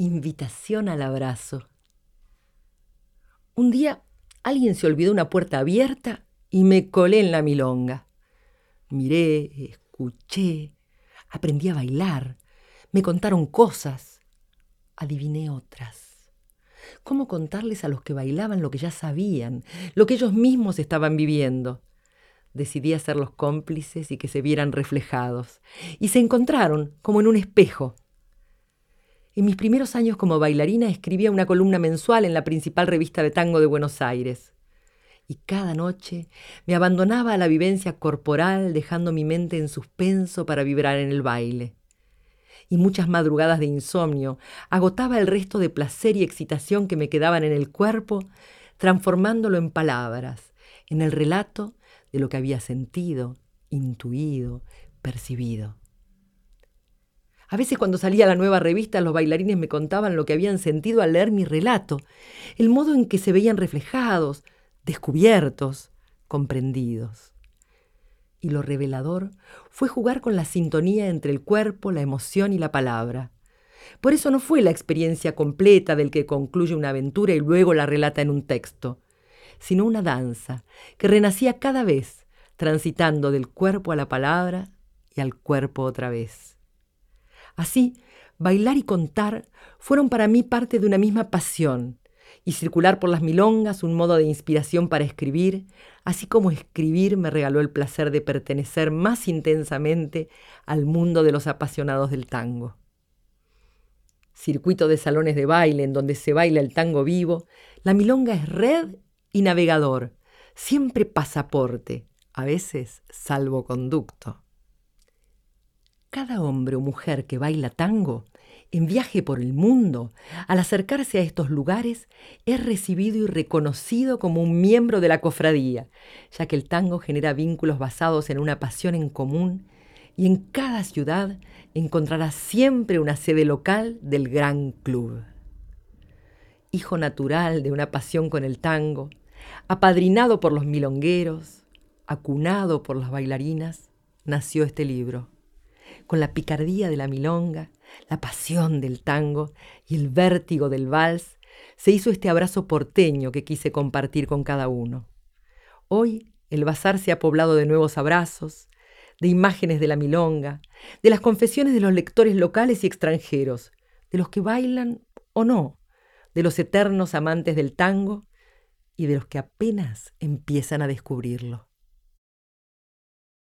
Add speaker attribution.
Speaker 1: Invitación al abrazo. Un día alguien se olvidó una puerta abierta y me colé en la milonga. Miré, escuché, aprendí a bailar, me contaron cosas, adiviné otras. ¿Cómo contarles a los que bailaban lo que ya sabían, lo que ellos mismos estaban viviendo? Decidí hacerlos cómplices y que se vieran reflejados. Y se encontraron como en un espejo. En mis primeros años como bailarina escribía una columna mensual en la principal revista de tango de Buenos Aires. Y cada noche me abandonaba a la vivencia corporal dejando mi mente en suspenso para vibrar en el baile. Y muchas madrugadas de insomnio agotaba el resto de placer y excitación que me quedaban en el cuerpo, transformándolo en palabras, en el relato de lo que había sentido, intuido, percibido. A veces cuando salía la nueva revista los bailarines me contaban lo que habían sentido al leer mi relato, el modo en que se veían reflejados, descubiertos, comprendidos. Y lo revelador fue jugar con la sintonía entre el cuerpo, la emoción y la palabra. Por eso no fue la experiencia completa del que concluye una aventura y luego la relata en un texto, sino una danza que renacía cada vez, transitando del cuerpo a la palabra y al cuerpo otra vez. Así, bailar y contar fueron para mí parte de una misma pasión, y circular por las milongas un modo de inspiración para escribir, así como escribir me regaló el placer de pertenecer más intensamente al mundo de los apasionados del tango. Circuito de salones de baile en donde se baila el tango vivo, la milonga es red y navegador, siempre pasaporte, a veces salvoconducto. Cada hombre o mujer que baila tango, en viaje por el mundo, al acercarse a estos lugares, es recibido y reconocido como un miembro de la cofradía, ya que el tango genera vínculos basados en una pasión en común y en cada ciudad encontrará siempre una sede local del gran club. Hijo natural de una pasión con el tango, apadrinado por los milongueros, acunado por las bailarinas, nació este libro con la picardía de la milonga, la pasión del tango y el vértigo del vals, se hizo este abrazo porteño que quise compartir con cada uno. Hoy el bazar se ha poblado de nuevos abrazos, de imágenes de la milonga, de las confesiones de los lectores locales y extranjeros, de los que bailan o no, de los eternos amantes del tango y de los que apenas empiezan a descubrirlo.